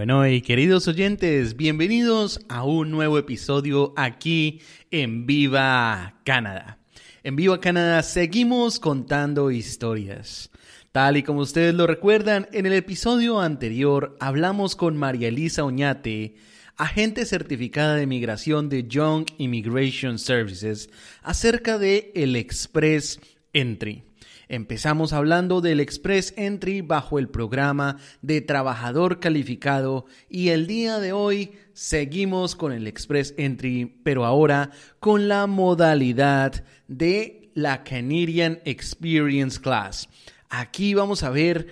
Bueno, y queridos oyentes, bienvenidos a un nuevo episodio aquí en Viva Canadá. En Viva Canadá seguimos contando historias. Tal y como ustedes lo recuerdan, en el episodio anterior hablamos con María Elisa Oñate, agente certificada de migración de Young Immigration Services, acerca de el Express Entry. Empezamos hablando del Express Entry bajo el programa de trabajador calificado y el día de hoy seguimos con el Express Entry, pero ahora con la modalidad de la Canadian Experience Class. Aquí vamos a ver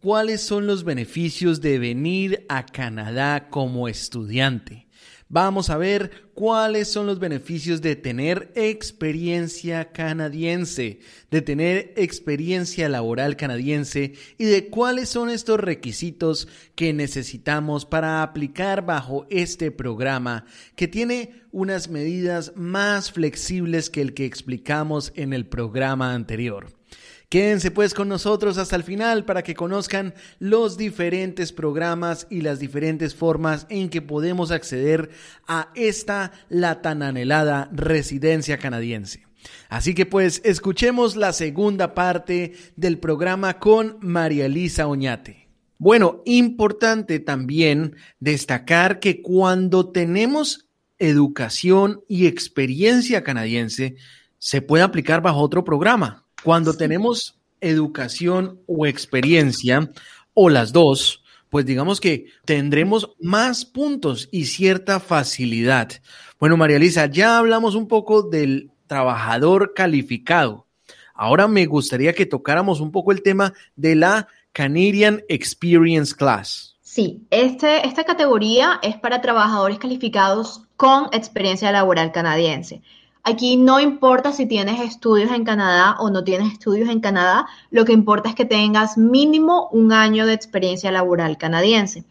cuáles son los beneficios de venir a Canadá como estudiante vamos a ver cuáles son los beneficios de tener experiencia canadiense, de tener experiencia laboral canadiense y de cuáles son estos requisitos que necesitamos para aplicar bajo este programa que tiene unas medidas más flexibles que el que explicamos en el programa anterior. Quédense pues con nosotros hasta el final para que conozcan los diferentes programas y las diferentes formas en que podemos acceder a esta la tan anhelada residencia canadiense. Así que pues escuchemos la segunda parte del programa con María Elisa Oñate. Bueno, importante también destacar que cuando tenemos educación y experiencia canadiense, se puede aplicar bajo otro programa. Cuando tenemos educación o experiencia, o las dos, pues digamos que tendremos más puntos y cierta facilidad. Bueno, María Elisa, ya hablamos un poco del trabajador calificado. Ahora me gustaría que tocáramos un poco el tema de la Canadian Experience Class. Sí, este, esta categoría es para trabajadores calificados con experiencia laboral canadiense. Aquí no importa si tienes estudios en Canadá o no tienes estudios en Canadá, lo que importa es que tengas mínimo un año de experiencia laboral canadiense.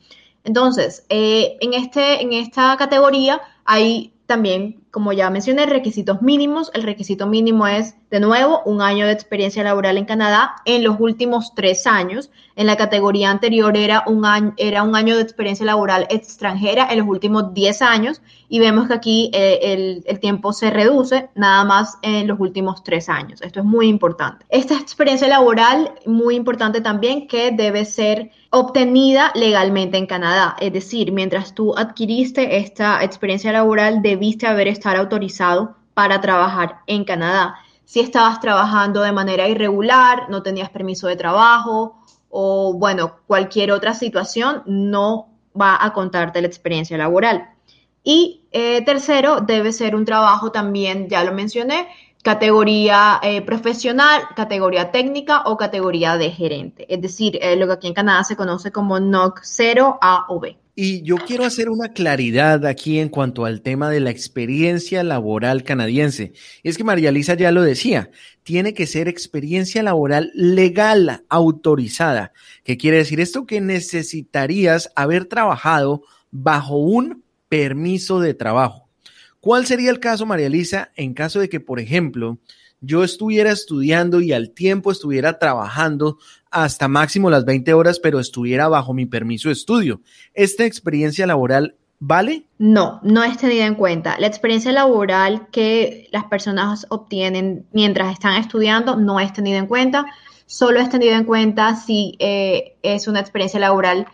Entonces, eh, en, este, en esta categoría hay también como ya mencioné, requisitos mínimos. El requisito mínimo es, de nuevo, un año de experiencia laboral en Canadá en los últimos tres años. En la categoría anterior era un año, era un año de experiencia laboral extranjera en los últimos diez años y vemos que aquí eh, el, el, tiempo se reduce nada más en los últimos tres años. Esto es muy importante. Esta experiencia laboral, muy importante también, que debe ser obtenida legalmente en Canadá. Es decir, mientras tú adquiriste esta experiencia laboral, debiste haber estar autorizado para trabajar en Canadá. Si estabas trabajando de manera irregular, no tenías permiso de trabajo o, bueno, cualquier otra situación, no va a contarte la experiencia laboral. Y eh, tercero, debe ser un trabajo también, ya lo mencioné, categoría eh, profesional, categoría técnica o categoría de gerente. Es decir, eh, lo que aquí en Canadá se conoce como NOC 0, A o B. Y yo quiero hacer una claridad aquí en cuanto al tema de la experiencia laboral canadiense. es que María Lisa ya lo decía, tiene que ser experiencia laboral legal, autorizada. ¿Qué quiere decir esto? Que necesitarías haber trabajado bajo un permiso de trabajo. ¿Cuál sería el caso, María Elisa, en caso de que, por ejemplo, yo estuviera estudiando y al tiempo estuviera trabajando hasta máximo las 20 horas, pero estuviera bajo mi permiso de estudio? ¿Esta experiencia laboral vale? No, no es tenida en cuenta. La experiencia laboral que las personas obtienen mientras están estudiando no es tenida en cuenta. Solo es tenida en cuenta si eh, es una experiencia laboral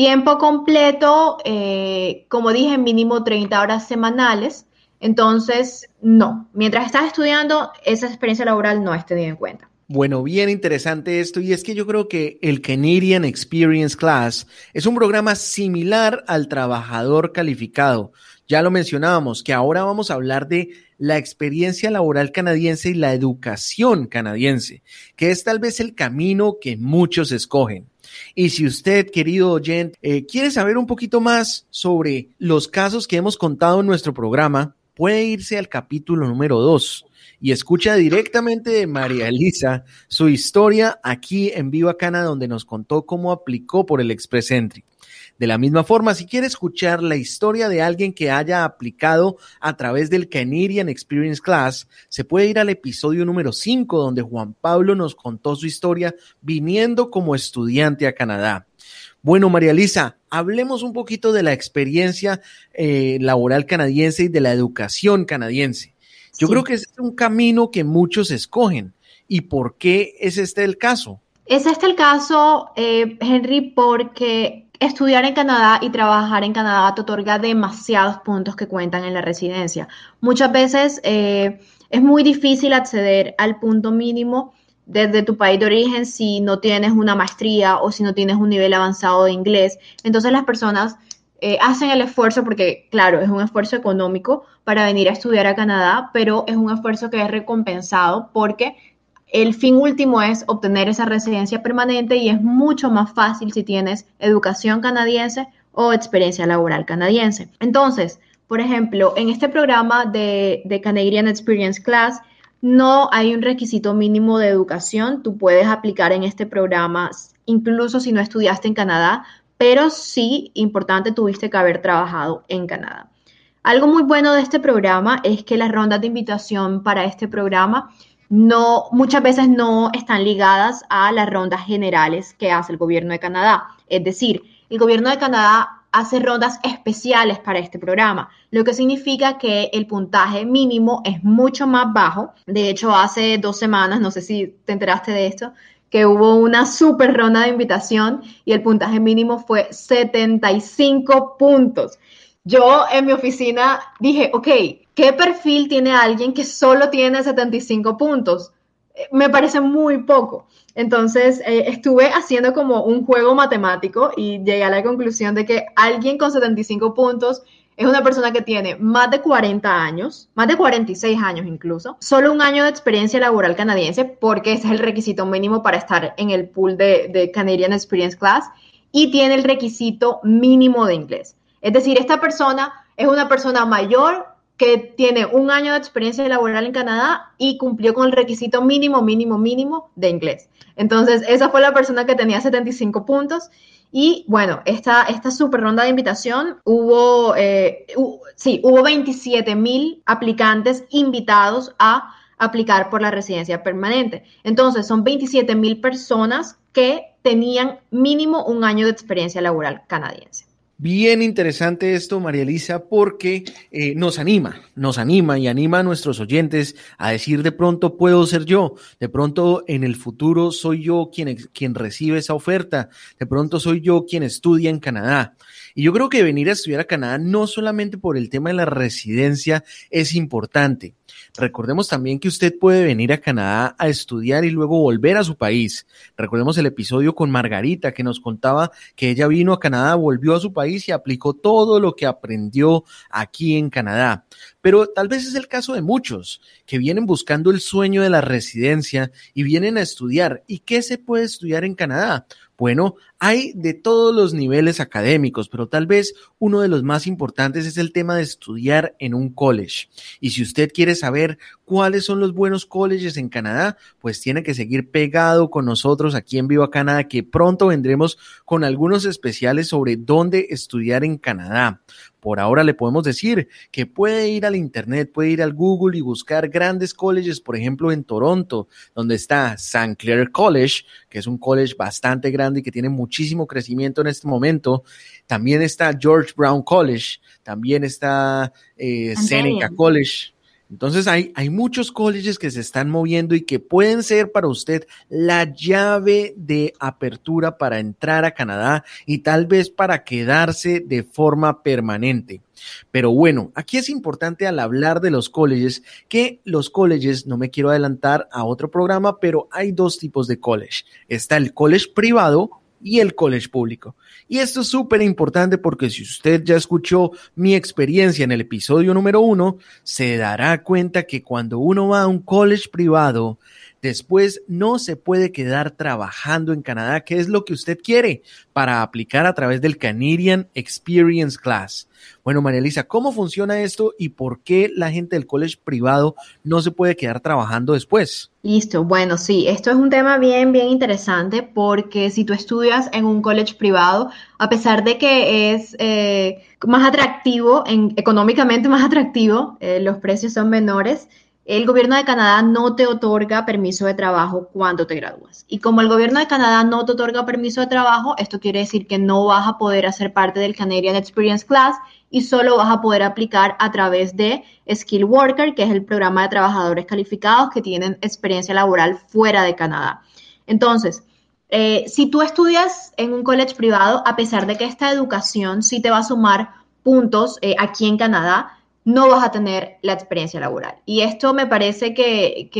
Tiempo completo, eh, como dije, mínimo 30 horas semanales. Entonces, no, mientras estás estudiando, esa experiencia laboral no es tenida en cuenta. Bueno, bien interesante esto y es que yo creo que el Canadian Experience Class es un programa similar al trabajador calificado. Ya lo mencionábamos, que ahora vamos a hablar de la experiencia laboral canadiense y la educación canadiense, que es tal vez el camino que muchos escogen. Y si usted, querido oyente, eh, quiere saber un poquito más sobre los casos que hemos contado en nuestro programa, puede irse al capítulo número 2 y escucha directamente de María Elisa su historia aquí en Viva Cana, donde nos contó cómo aplicó por el Express Entry. De la misma forma, si quiere escuchar la historia de alguien que haya aplicado a través del Canadian Experience Class, se puede ir al episodio número 5 donde Juan Pablo nos contó su historia viniendo como estudiante a Canadá. Bueno, María Lisa, hablemos un poquito de la experiencia eh, laboral canadiense y de la educación canadiense. Yo creo que es un camino que muchos escogen. ¿Y por qué es este el caso? Es este el caso, eh, Henry, porque estudiar en Canadá y trabajar en Canadá te otorga demasiados puntos que cuentan en la residencia. Muchas veces eh, es muy difícil acceder al punto mínimo desde tu país de origen si no tienes una maestría o si no tienes un nivel avanzado de inglés. Entonces las personas eh, hacen el esfuerzo porque, claro, es un esfuerzo económico para venir a estudiar a Canadá, pero es un esfuerzo que es recompensado porque el fin último es obtener esa residencia permanente y es mucho más fácil si tienes educación canadiense o experiencia laboral canadiense. Entonces, por ejemplo, en este programa de, de Canadian Experience Class, no hay un requisito mínimo de educación. Tú puedes aplicar en este programa incluso si no estudiaste en Canadá, pero sí, importante, tuviste que haber trabajado en Canadá. Algo muy bueno de este programa es que las rondas de invitación para este programa no, muchas veces no están ligadas a las rondas generales que hace el gobierno de Canadá. Es decir, el gobierno de Canadá hace rondas especiales para este programa, lo que significa que el puntaje mínimo es mucho más bajo. De hecho, hace dos semanas, no sé si te enteraste de esto, que hubo una super ronda de invitación y el puntaje mínimo fue 75 puntos. Yo en mi oficina dije, ok, ¿qué perfil tiene alguien que solo tiene 75 puntos? Eh, me parece muy poco. Entonces, eh, estuve haciendo como un juego matemático y llegué a la conclusión de que alguien con 75 puntos es una persona que tiene más de 40 años, más de 46 años incluso, solo un año de experiencia laboral canadiense, porque ese es el requisito mínimo para estar en el pool de, de Canadian Experience Class, y tiene el requisito mínimo de inglés. Es decir, esta persona es una persona mayor que tiene un año de experiencia laboral en Canadá y cumplió con el requisito mínimo, mínimo, mínimo de inglés. Entonces, esa fue la persona que tenía 75 puntos. Y bueno, esta, esta super ronda de invitación hubo, eh, sí, hubo 27 mil aplicantes invitados a aplicar por la residencia permanente. Entonces, son 27 mil personas que tenían mínimo un año de experiencia laboral canadiense. Bien interesante esto, María Elisa, porque eh, nos anima, nos anima y anima a nuestros oyentes a decir de pronto puedo ser yo, de pronto en el futuro soy yo quien, quien recibe esa oferta, de pronto soy yo quien estudia en Canadá. Y yo creo que venir a estudiar a Canadá no solamente por el tema de la residencia es importante, Recordemos también que usted puede venir a Canadá a estudiar y luego volver a su país. Recordemos el episodio con Margarita que nos contaba que ella vino a Canadá, volvió a su país y aplicó todo lo que aprendió aquí en Canadá. Pero tal vez es el caso de muchos que vienen buscando el sueño de la residencia y vienen a estudiar. ¿Y qué se puede estudiar en Canadá? Bueno, hay de todos los niveles académicos, pero tal vez uno de los más importantes es el tema de estudiar en un college. Y si usted quiere saber cuáles son los buenos colleges en Canadá, pues tiene que seguir pegado con nosotros aquí en Viva Canadá, que pronto vendremos con algunos especiales sobre dónde estudiar en Canadá. Por ahora le podemos decir que puede ir al Internet, puede ir al Google y buscar grandes colleges, por ejemplo, en Toronto, donde está St. Clair College, que es un college bastante grande y que tiene muchísimo crecimiento en este momento. También está George Brown College, también está eh, Seneca College. Entonces hay, hay muchos colleges que se están moviendo y que pueden ser para usted la llave de apertura para entrar a Canadá y tal vez para quedarse de forma permanente. Pero bueno, aquí es importante al hablar de los colleges que los colleges, no me quiero adelantar a otro programa, pero hay dos tipos de college. Está el college privado y el college público. Y esto es súper importante porque si usted ya escuchó mi experiencia en el episodio número uno, se dará cuenta que cuando uno va a un college privado, después no se puede quedar trabajando en Canadá, que es lo que usted quiere para aplicar a través del Canadian Experience Class. Bueno, María Elisa, ¿cómo funciona esto y por qué la gente del college privado no se puede quedar trabajando después? Listo, bueno, sí, esto es un tema bien, bien interesante porque si tú estudias en un college privado, a pesar de que es eh, más atractivo, en, económicamente más atractivo, eh, los precios son menores, el gobierno de Canadá no te otorga permiso de trabajo cuando te gradúas. Y como el gobierno de Canadá no te otorga permiso de trabajo, esto quiere decir que no vas a poder hacer parte del Canadian Experience Class y solo vas a poder aplicar a través de Skill Worker, que es el programa de trabajadores calificados que tienen experiencia laboral fuera de Canadá. Entonces, eh, si tú estudias en un college privado, a pesar de que esta educación sí te va a sumar puntos eh, aquí en Canadá, no vas a tener la experiencia laboral. Y esto me parece que,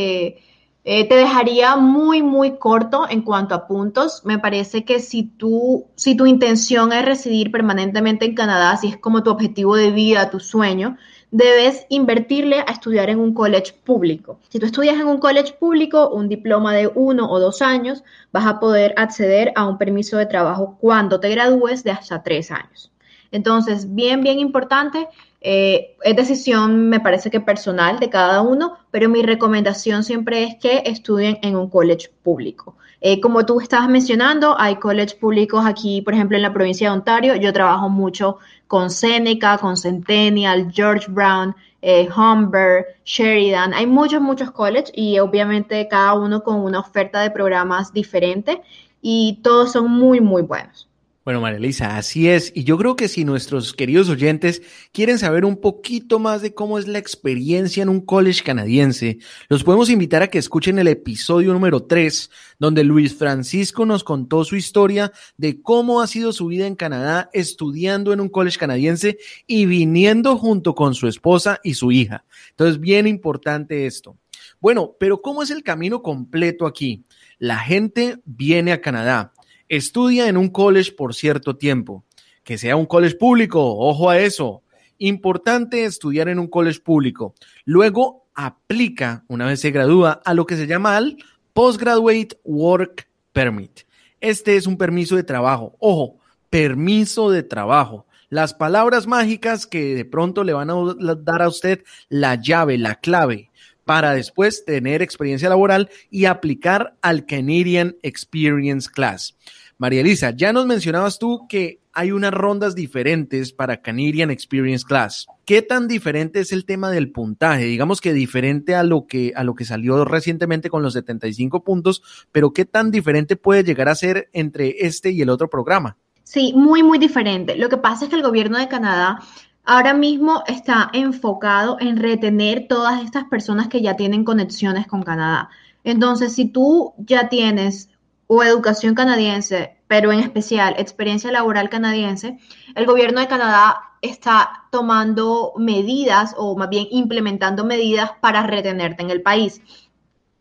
eh, te dejaría muy, muy corto en cuanto a puntos. Me parece que si tú, si tu intención es residir permanentemente en Canadá, si es como tu objetivo de vida, tu sueño, debes invertirle a estudiar en un college público. Si tú estudias en un college público, un diploma de uno o dos años, vas a poder acceder a un permiso de trabajo cuando te gradúes de hasta tres años. Entonces, bien, bien importante, eh, es decisión, me parece que personal de cada uno, pero mi recomendación siempre es que estudien en un college público. Eh, como tú estabas mencionando, hay college públicos aquí, por ejemplo, en la provincia de Ontario. Yo trabajo mucho con Seneca, con Centennial, George Brown, eh, Humber, Sheridan. Hay muchos, muchos colleges y obviamente cada uno con una oferta de programas diferente y todos son muy, muy buenos. Bueno, María Elisa, así es. Y yo creo que si nuestros queridos oyentes quieren saber un poquito más de cómo es la experiencia en un college canadiense, los podemos invitar a que escuchen el episodio número 3, donde Luis Francisco nos contó su historia de cómo ha sido su vida en Canadá estudiando en un college canadiense y viniendo junto con su esposa y su hija. Entonces, bien importante esto. Bueno, pero ¿cómo es el camino completo aquí? La gente viene a Canadá Estudia en un college por cierto tiempo. Que sea un college público, ojo a eso. Importante estudiar en un college público. Luego aplica, una vez se gradúa, a lo que se llama el Postgraduate Work Permit. Este es un permiso de trabajo. Ojo, permiso de trabajo. Las palabras mágicas que de pronto le van a dar a usted la llave, la clave para después tener experiencia laboral y aplicar al Canadian Experience Class. María Elisa, ya nos mencionabas tú que hay unas rondas diferentes para Canadian Experience Class. ¿Qué tan diferente es el tema del puntaje? Digamos que diferente a lo que, a lo que salió recientemente con los 75 puntos, pero ¿qué tan diferente puede llegar a ser entre este y el otro programa? Sí, muy, muy diferente. Lo que pasa es que el gobierno de Canadá ahora mismo está enfocado en retener todas estas personas que ya tienen conexiones con Canadá. Entonces, si tú ya tienes o educación canadiense, pero en especial experiencia laboral canadiense, el gobierno de Canadá está tomando medidas o más bien implementando medidas para retenerte en el país.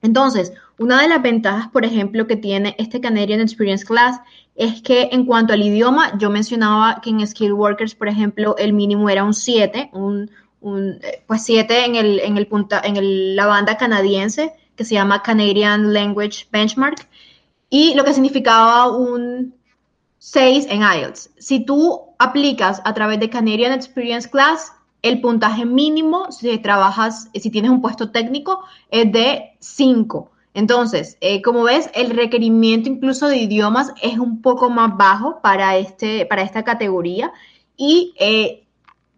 Entonces, una de las ventajas, por ejemplo, que tiene este Canadian Experience Class es que en cuanto al idioma, yo mencionaba que en Skill Workers, por ejemplo, el mínimo era un 7, un, pues 7 en, el, en, el punta, en la banda canadiense que se llama Canadian Language Benchmark y lo que significaba un 6 en IELTS. Si tú aplicas a través de Canadian Experience Class, el puntaje mínimo, si trabajas, si tienes un puesto técnico, es de 5. Entonces, eh, como ves, el requerimiento incluso de idiomas es un poco más bajo para, este, para esta categoría y eh,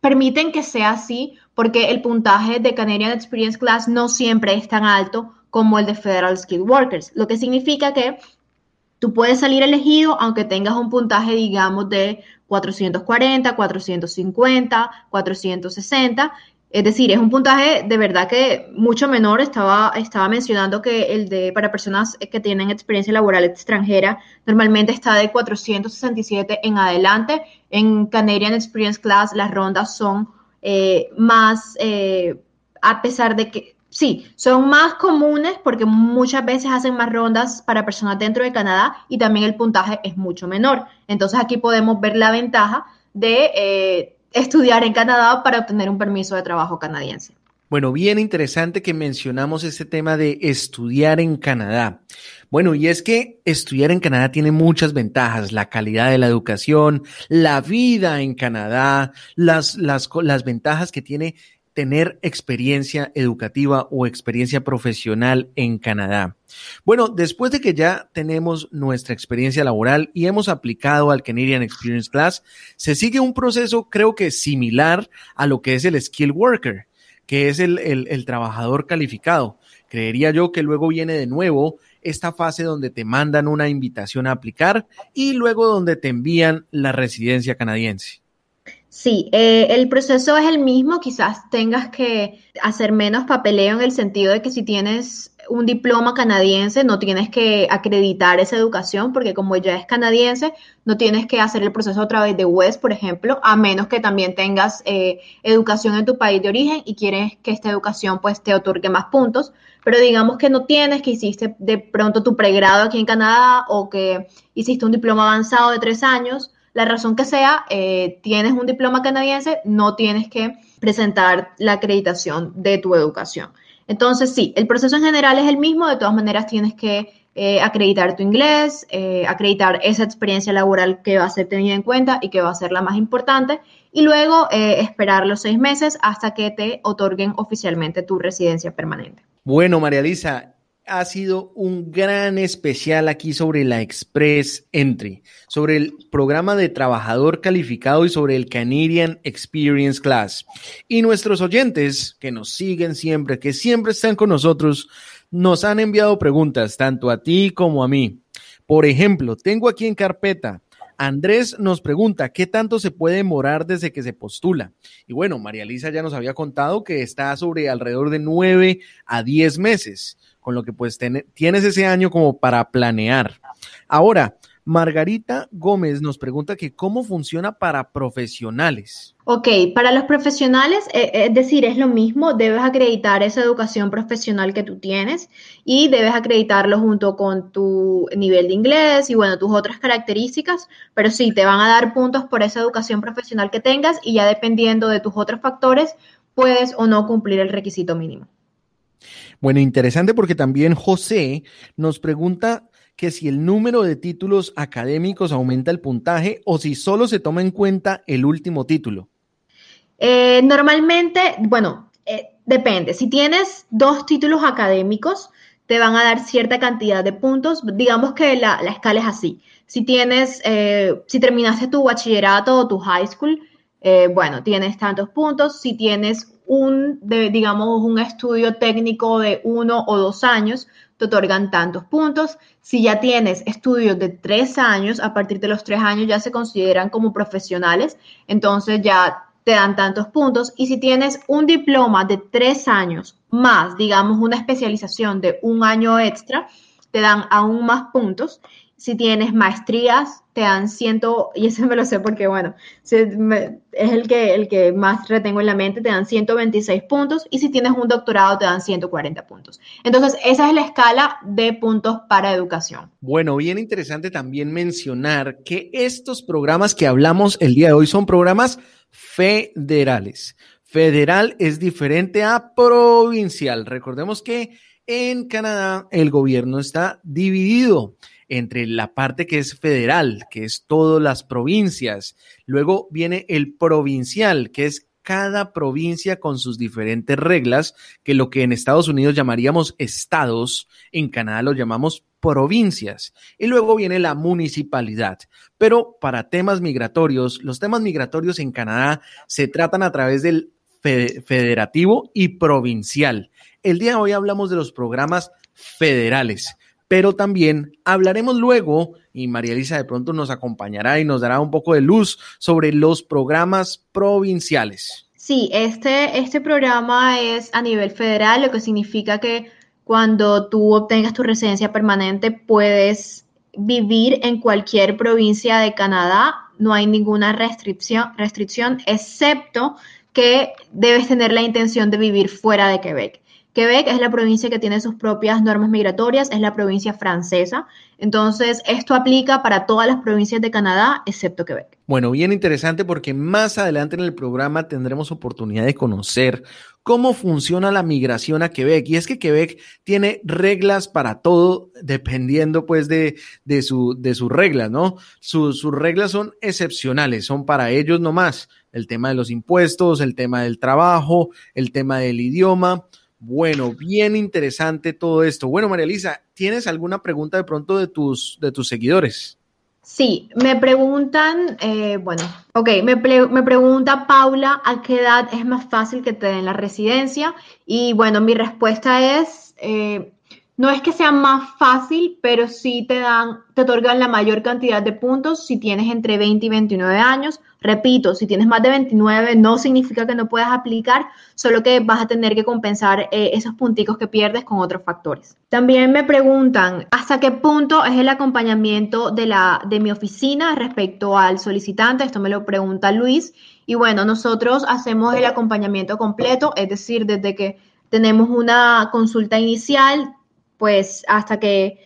permiten que sea así porque el puntaje de Canadian Experience Class no siempre es tan alto como el de Federal Skilled Workers, lo que significa que tú puedes salir elegido aunque tengas un puntaje, digamos, de 440, 450, 460 es decir, es un puntaje de verdad que mucho menor. Estaba, estaba mencionando que el de para personas que tienen experiencia laboral extranjera normalmente está de 467 en adelante. En Canadian Experience Class las rondas son eh, más, eh, a pesar de que sí, son más comunes porque muchas veces hacen más rondas para personas dentro de Canadá y también el puntaje es mucho menor. Entonces aquí podemos ver la ventaja de... Eh, estudiar en Canadá para obtener un permiso de trabajo canadiense. Bueno, bien interesante que mencionamos este tema de estudiar en Canadá. Bueno, y es que estudiar en Canadá tiene muchas ventajas, la calidad de la educación, la vida en Canadá, las, las, las ventajas que tiene tener experiencia educativa o experiencia profesional en Canadá. Bueno, después de que ya tenemos nuestra experiencia laboral y hemos aplicado al Canadian Experience Class, se sigue un proceso creo que similar a lo que es el Skill Worker, que es el, el, el trabajador calificado. Creería yo que luego viene de nuevo esta fase donde te mandan una invitación a aplicar y luego donde te envían la residencia canadiense. Sí, eh, el proceso es el mismo, quizás tengas que hacer menos papeleo en el sentido de que si tienes un diploma canadiense no tienes que acreditar esa educación porque como ya es canadiense no tienes que hacer el proceso a través de WES, por ejemplo, a menos que también tengas eh, educación en tu país de origen y quieres que esta educación pues te otorgue más puntos, pero digamos que no tienes, que hiciste de pronto tu pregrado aquí en Canadá o que hiciste un diploma avanzado de tres años la razón que sea, eh, tienes un diploma canadiense, no tienes que presentar la acreditación de tu educación. Entonces, sí, el proceso en general es el mismo, de todas maneras tienes que eh, acreditar tu inglés, eh, acreditar esa experiencia laboral que va a ser tenida en cuenta y que va a ser la más importante, y luego esperar los seis meses hasta que te otorguen oficialmente tu residencia permanente. Bueno, María Lisa, ha sido un gran especial aquí sobre la Express Entry, sobre el programa de trabajador calificado y sobre el Canadian Experience Class. Y nuestros oyentes que nos siguen siempre, que siempre están con nosotros, nos han enviado preguntas tanto a ti como a mí. Por ejemplo, tengo aquí en carpeta Andrés nos pregunta, ¿qué tanto se puede demorar desde que se postula? Y bueno, María Lisa ya nos había contado que está sobre alrededor de nueve a diez meses con lo que pues tienes ese año como para planear. Ahora, Margarita Gómez nos pregunta que cómo funciona para profesionales. Ok, para los profesionales, eh, es decir, es lo mismo, debes acreditar esa educación profesional que tú tienes y debes acreditarlo junto con tu nivel de inglés y bueno, tus otras características, pero sí, te van a dar puntos por esa educación profesional que tengas y ya dependiendo de tus otros factores, puedes o no cumplir el requisito mínimo. Bueno, interesante porque también José nos pregunta que si el número de títulos académicos aumenta el puntaje o si solo se toma en cuenta el último título. Eh, normalmente, bueno, eh, depende. Si tienes dos títulos académicos, te van a dar cierta cantidad de puntos. Digamos que la, escala es así. Si tienes, eh, si terminaste tu bachillerato o tu high school, bueno, tienes tantos puntos. Si tienes un, digamos, un estudio técnico de uno o dos años, te otorgan tantos puntos. Si ya tienes estudios de tres años, a partir de los tres años ya se consideran como profesionales, entonces ya te dan tantos puntos. Y si tienes un diploma de tres años más, digamos, una especialización de un año extra, te dan aún más puntos. Si tienes maestrías, te dan ciento, y ese me lo sé porque, bueno, es el que, el que más retengo en la mente, te dan 126 puntos, y si tienes un doctorado, te dan 140 puntos. Entonces, esa es la escala de puntos para educación. Bueno, bien interesante también mencionar que estos programas que hablamos el día de hoy son programas federales. Federal es diferente a provincial. Recordemos que en Canadá el gobierno está dividido entre la parte que es federal, que es todas las provincias. Luego viene el provincial, que es cada provincia con sus diferentes reglas, que lo que en Estados Unidos llamaríamos estados, en Canadá lo llamamos provincias. Y luego viene la municipalidad. Pero para temas migratorios, los temas migratorios en Canadá se tratan a través del federativo y provincial. El día de hoy hablamos de los programas federales pero también hablaremos luego, y María Elisa de pronto nos acompañará y nos dará un poco de luz sobre los programas provinciales. Sí, este, este programa es a nivel federal, lo que significa que cuando tú obtengas tu residencia permanente puedes vivir en cualquier provincia de Canadá, no hay ninguna restricción, restricción excepto que debes tener la intención de vivir fuera de Quebec. Quebec es la provincia que tiene sus propias normas migratorias, es la provincia francesa. Entonces, esto aplica para todas las provincias de Canadá, excepto Quebec. Bueno, bien interesante porque más adelante en el programa tendremos oportunidad de conocer cómo funciona la migración a Quebec. Y es que Quebec tiene reglas para todo, dependiendo pues de, de, su, de sus reglas, ¿no? sus reglas son excepcionales, son para ellos nomás. El tema de los impuestos, el tema del trabajo, el tema del idioma. Bueno, bien interesante todo esto. Bueno, María Elisa, ¿tienes alguna pregunta de pronto de tus, de tus seguidores? Sí, me preguntan, eh, bueno, ok, me, pregunta Paula a qué edad es más fácil que te den la residencia y bueno, mi respuesta es, eh, no es que sea más fácil, pero sí te dan, te otorgan la mayor cantidad de puntos si tienes entre 20 y 29 años. Repito, si tienes más de 29 no significa que no puedas aplicar, solo que vas a tener que compensar eh, esos punticos que pierdes con otros factores. También me preguntan hasta qué punto es el acompañamiento de, la, de mi oficina respecto al solicitante. Esto me lo pregunta Luis. Y bueno, nosotros hacemos el acompañamiento completo, es decir, desde que tenemos una consulta inicial, pues hasta que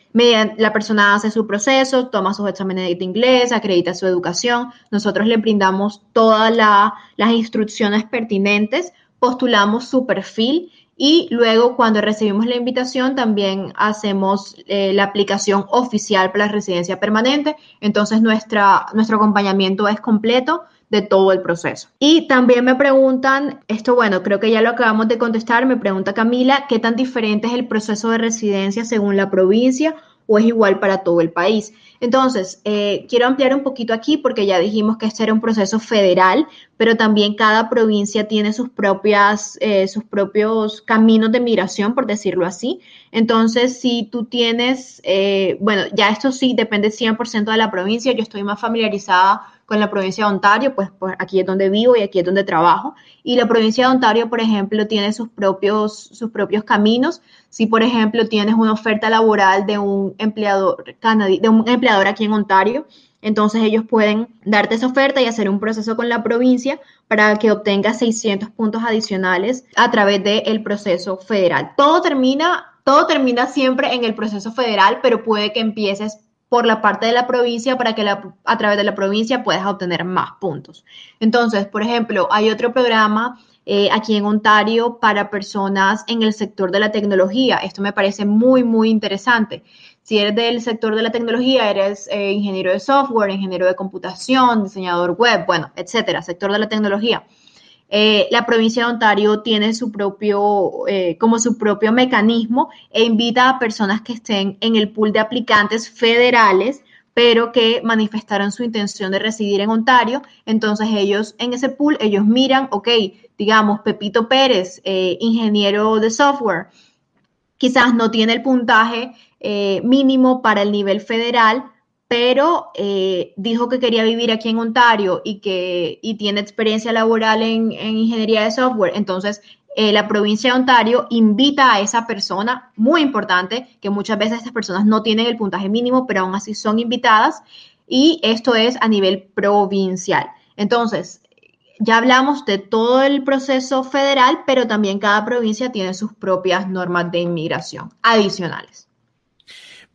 la persona hace su proceso, toma sus exámenes de inglés, acredita su educación, nosotros le brindamos todas las instrucciones pertinentes, postulamos su perfil y luego cuando recibimos la invitación también hacemos eh, la aplicación oficial para la residencia permanente, entonces nuestra, nuestro acompañamiento es completo de todo el proceso. Y también me preguntan, esto bueno, creo que ya lo acabamos de contestar, me pregunta Camila, ¿qué tan diferente es el proceso de residencia según la provincia o es igual para todo el país? Entonces, eh, quiero ampliar un poquito aquí porque ya dijimos que este era un proceso federal, pero también cada provincia tiene sus propias, eh, sus propios caminos de migración, por decirlo así. Entonces, si tú tienes, eh, bueno, ya esto sí depende 100% de la provincia, yo estoy más familiarizada con la provincia de Ontario, pues, pues, aquí es donde vivo y aquí es donde trabajo. Y la provincia de Ontario, por ejemplo, tiene sus propios, sus propios caminos. Si, por ejemplo, tienes una oferta laboral de un empleador de un empleador aquí en Ontario, entonces ellos pueden darte esa oferta y hacer un proceso con la provincia para que obtengas 600 puntos adicionales a través del proceso federal. Todo termina, todo termina siempre en el proceso federal, pero puede que empieces por la parte de la provincia para que a través de la provincia puedas obtener más puntos. Entonces, por ejemplo, hay otro programa eh, aquí en Ontario para personas en el sector de la tecnología. Esto me parece muy, muy interesante. Si eres del sector de la tecnología, eres eh, ingeniero de software, ingeniero de computación, diseñador web, bueno, etcétera, sector de la tecnología. Eh, la provincia de Ontario tiene su propio, eh, como su propio mecanismo e invita a personas que estén en el pool de aplicantes federales, pero que manifestaron su intención de residir en Ontario. Entonces ellos en ese pool, ellos miran, ok, digamos, Pepito Pérez, eh, ingeniero de software, quizás no tiene el puntaje mínimo para el nivel federal, pero eh, dijo que quería vivir aquí en Ontario y que tiene experiencia laboral en, ingeniería de software. Entonces, eh, la provincia de Ontario invita a esa persona, muy importante, que muchas veces estas personas no tienen el puntaje mínimo, pero aún así son invitadas, y esto es a nivel provincial. Entonces, ya hablamos de todo el proceso federal, pero también cada provincia tiene sus propias normas de inmigración adicionales.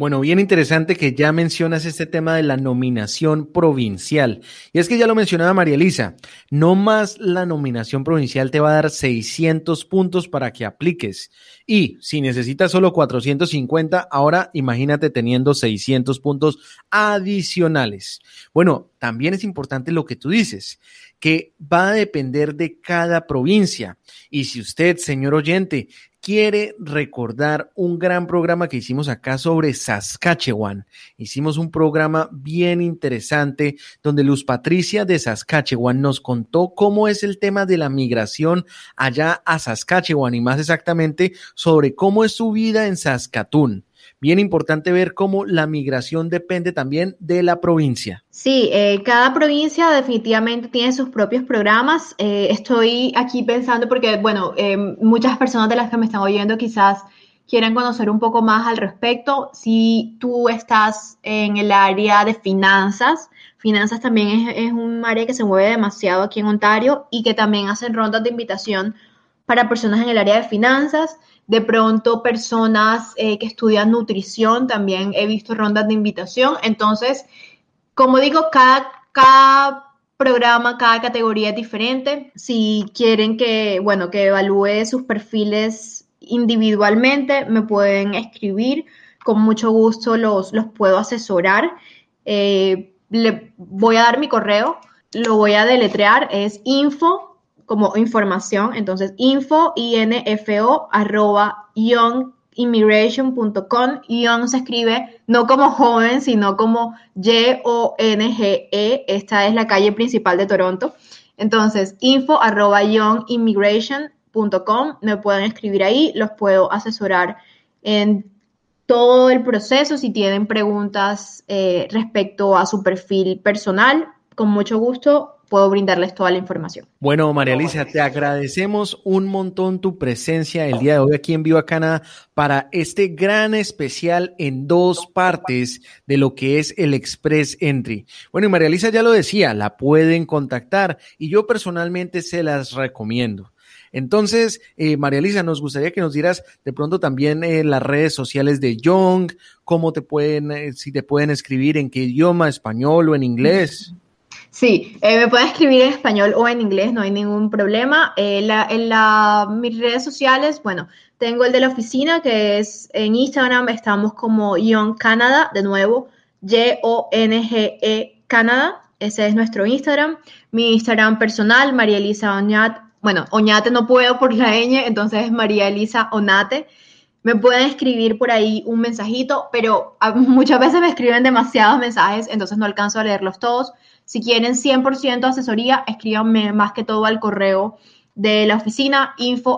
Bueno, bien interesante que ya mencionas este tema de la nominación provincial. Y es que ya lo mencionaba María Elisa, no más la nominación provincial te va a dar 600 puntos para que apliques. Y si necesitas solo 450, ahora imagínate teniendo 600 puntos adicionales. Bueno, también es importante lo que tú dices, que va a depender de cada provincia. Y si usted, señor oyente, quiere recordar un gran programa que hicimos acá sobre Saskatchewan. Hicimos un programa bien interesante donde Luz Patricia de Saskatchewan nos contó cómo es el tema de la migración allá a Saskatchewan y más exactamente sobre cómo es su vida en Saskatoon bien importante ver cómo la migración depende también de la provincia. Sí, eh, cada provincia definitivamente tiene sus propios programas. Eh, estoy aquí pensando porque, bueno, eh, muchas personas de las que me están oyendo quizás quieren conocer un poco más al respecto. Si tú estás en el área de finanzas, finanzas también es un área que se mueve demasiado aquí en Ontario y que también hacen rondas de invitación para personas en el área de finanzas, de pronto personas eh, que estudian nutrición, también he visto rondas de invitación. Entonces, como digo, cada, cada programa, cada categoría es diferente. Si quieren que, bueno, que evalúe sus perfiles individualmente, me pueden escribir. Con mucho gusto los, los puedo asesorar. Eh, le voy a dar mi correo, lo voy a deletrear, es info como información, entonces info, info, arroba, youngimmigration.com, young se escribe no como joven, sino como Y-O-N-G-E, esta es la calle principal de Toronto, entonces info, arroba, youngimmigration.com, me pueden escribir ahí, los puedo asesorar en todo el proceso, si tienen preguntas eh, respecto a su perfil personal, con mucho gusto puedo brindarles toda la información. Bueno, María Alicia, te agradecemos un montón tu presencia el día de hoy aquí en Viva Canadá para este gran especial en dos partes de lo que es el Express Entry. Bueno, y María Alicia ya lo decía, la pueden contactar y yo personalmente se las recomiendo. Entonces, eh, María Elisa, nos gustaría que nos dieras de pronto también eh, las redes sociales de Young, cómo te pueden, eh, si te pueden escribir, en qué idioma, español o en inglés. Sí, eh, me pueden escribir en español o en inglés, no hay ningún problema. Eh, en la, mis redes sociales, bueno, tengo el de la oficina que es en Instagram, estamos como Young Canada, de nuevo, Y-O-N-G-E Canada, ese es nuestro Instagram. Mi Instagram personal, María Elisa Oñate, bueno, Oñate no puedo por la ñ, entonces es María Elisa Onate. Me pueden escribir por ahí un mensajito, pero muchas veces me escriben demasiados mensajes, entonces no alcanzo a leerlos todos. Si quieren 100% asesoría, escríbanme más que todo al correo de la oficina info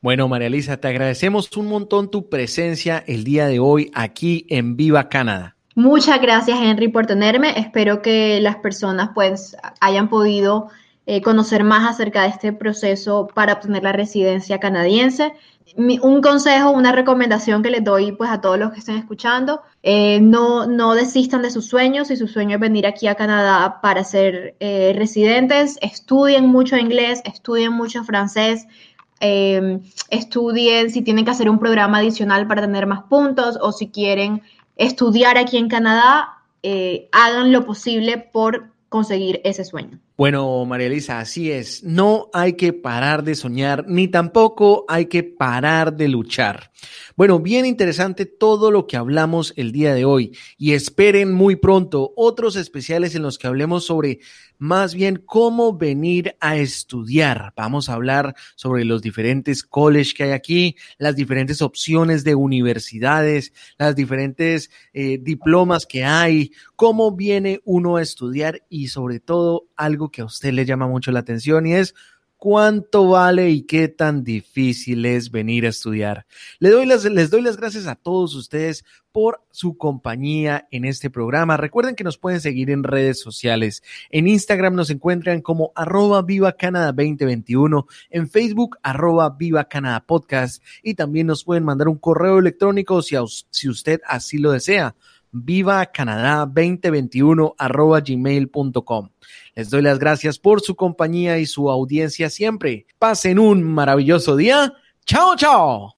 Bueno, María Elisa, te agradecemos un montón tu presencia el día de hoy aquí en Viva Canadá. Muchas gracias, Henry, por tenerme. Espero que las personas pues hayan podido eh, conocer más acerca de este proceso para obtener la residencia canadiense un consejo, una recomendación que les doy pues a todos los que estén escuchando, eh, no, no desistan de sus sueños, si su sueño es venir aquí a Canadá para ser eh, residentes, estudien mucho inglés, estudien mucho francés, eh, estudien si tienen que hacer un programa adicional para tener más puntos o si quieren estudiar aquí en Canadá, hagan lo posible por conseguir ese sueño. Bueno, María Elisa, así es. No hay que parar de soñar, ni tampoco hay que parar de luchar. Bueno, bien interesante todo lo que hablamos el día de hoy y esperen muy pronto otros especiales en los que hablemos sobre más bien cómo venir a estudiar. Vamos a hablar sobre los diferentes colleges que hay aquí, las diferentes opciones de universidades, las diferentes eh, diplomas que hay, cómo viene uno a estudiar y sobre todo algo que a usted le llama mucho la atención y es cuánto vale y qué tan difícil es venir a estudiar. Les doy, las, les doy las gracias a todos ustedes por su compañía en este programa. Recuerden que nos pueden seguir en redes sociales. En Instagram nos encuentran como arroba viva Canadá 2021, en Facebook arroba viva Canadá podcast y también nos pueden mandar un correo electrónico si, si usted así lo desea viva Canadá 2021 arroba gmail.com. Les doy las gracias por su compañía y su audiencia siempre. Pasen un maravilloso día. Chao, chao.